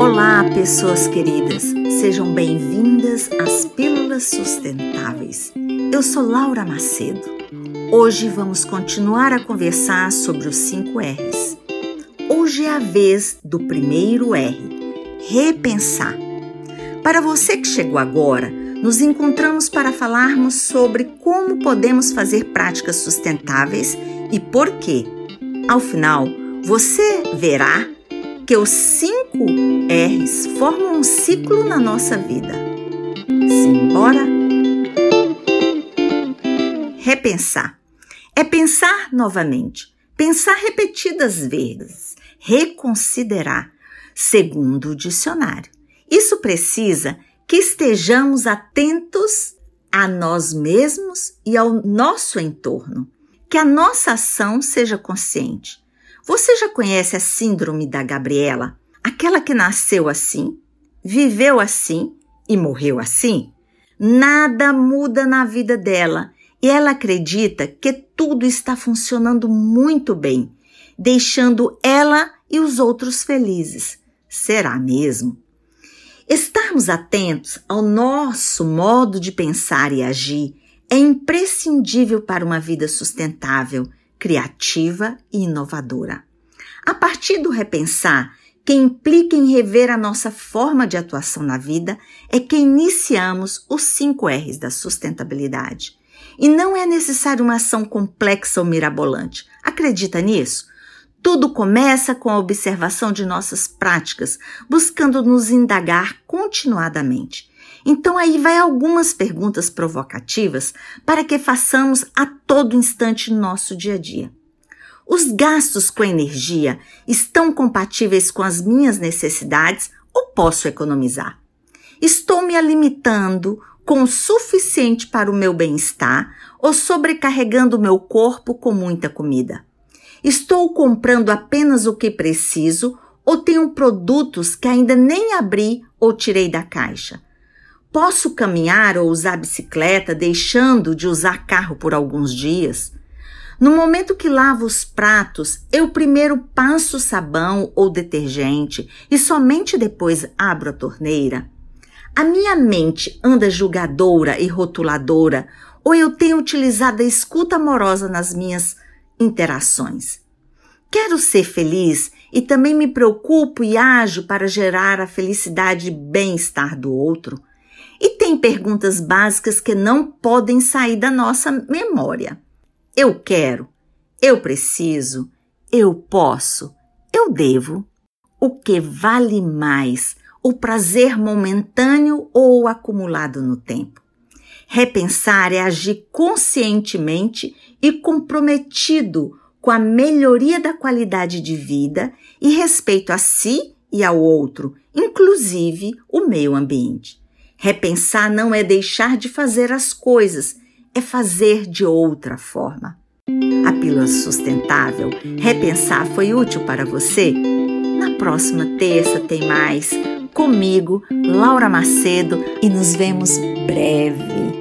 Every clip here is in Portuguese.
Olá, pessoas queridas, sejam bem-vindas às Pílulas Sustentáveis. Eu sou Laura Macedo. Hoje vamos continuar a conversar sobre os 5 R's. Hoje é a vez do primeiro R, repensar. Para você que chegou agora, nos encontramos para falarmos sobre como podemos fazer práticas sustentáveis e por quê. Ao final, você verá que os cinco R's formam um ciclo na nossa vida. Simbora? Repensar. É pensar novamente, pensar repetidas vezes, reconsiderar, segundo o dicionário. Isso precisa que estejamos atentos a nós mesmos e ao nosso entorno, que a nossa ação seja consciente você já conhece a síndrome da Gabriela? Aquela que nasceu assim, viveu assim e morreu assim? Nada muda na vida dela e ela acredita que tudo está funcionando muito bem, deixando ela e os outros felizes. Será mesmo? Estarmos atentos ao nosso modo de pensar e agir é imprescindível para uma vida sustentável criativa e inovadora. A partir do repensar, que implica em rever a nossa forma de atuação na vida, é que iniciamos os 5 R's da sustentabilidade. E não é necessário uma ação complexa ou mirabolante. Acredita nisso? Tudo começa com a observação de nossas práticas, buscando nos indagar continuadamente. Então aí vai algumas perguntas provocativas para que façamos a todo instante no nosso dia a dia. Os gastos com energia estão compatíveis com as minhas necessidades ou posso economizar? Estou me alimentando com o suficiente para o meu bem-estar ou sobrecarregando o meu corpo com muita comida? Estou comprando apenas o que preciso ou tenho produtos que ainda nem abri ou tirei da caixa? Posso caminhar ou usar bicicleta deixando de usar carro por alguns dias? No momento que lavo os pratos, eu primeiro passo sabão ou detergente e somente depois abro a torneira? A minha mente anda julgadora e rotuladora ou eu tenho utilizado a escuta amorosa nas minhas interações? Quero ser feliz e também me preocupo e ajo para gerar a felicidade e bem-estar do outro. E tem perguntas básicas que não podem sair da nossa memória. Eu quero, eu preciso, eu posso, eu devo. O que vale mais, o prazer momentâneo ou acumulado no tempo? Repensar é agir conscientemente e comprometido com a melhoria da qualidade de vida e respeito a si e ao outro, inclusive o meio ambiente. Repensar não é deixar de fazer as coisas, é fazer de outra forma. A pílula sustentável, repensar foi útil para você? Na próxima terça tem mais comigo, Laura Macedo, e nos vemos breve.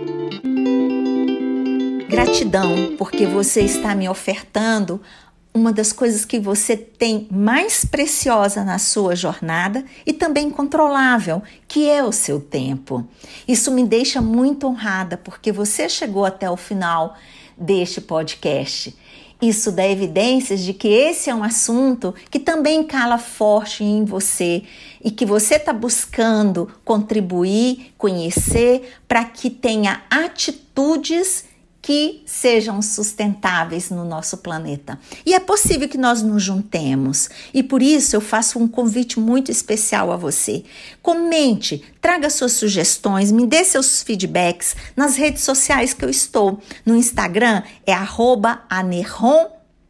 Gratidão porque você está me ofertando uma das coisas que você tem mais preciosa na sua jornada e também controlável, que é o seu tempo. Isso me deixa muito honrada porque você chegou até o final deste podcast. Isso dá evidências de que esse é um assunto que também cala forte em você e que você está buscando contribuir, conhecer, para que tenha atitudes que sejam sustentáveis no nosso planeta. E é possível que nós nos juntemos. E por isso eu faço um convite muito especial a você. Comente, traga suas sugestões, me dê seus feedbacks nas redes sociais que eu estou. No Instagram é anerron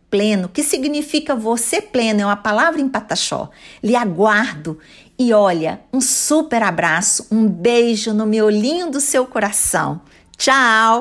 pleno, que significa você pleno, é uma palavra em pataxó. Lhe aguardo e olha, um super abraço, um beijo no miolinho do seu coração. Tchau!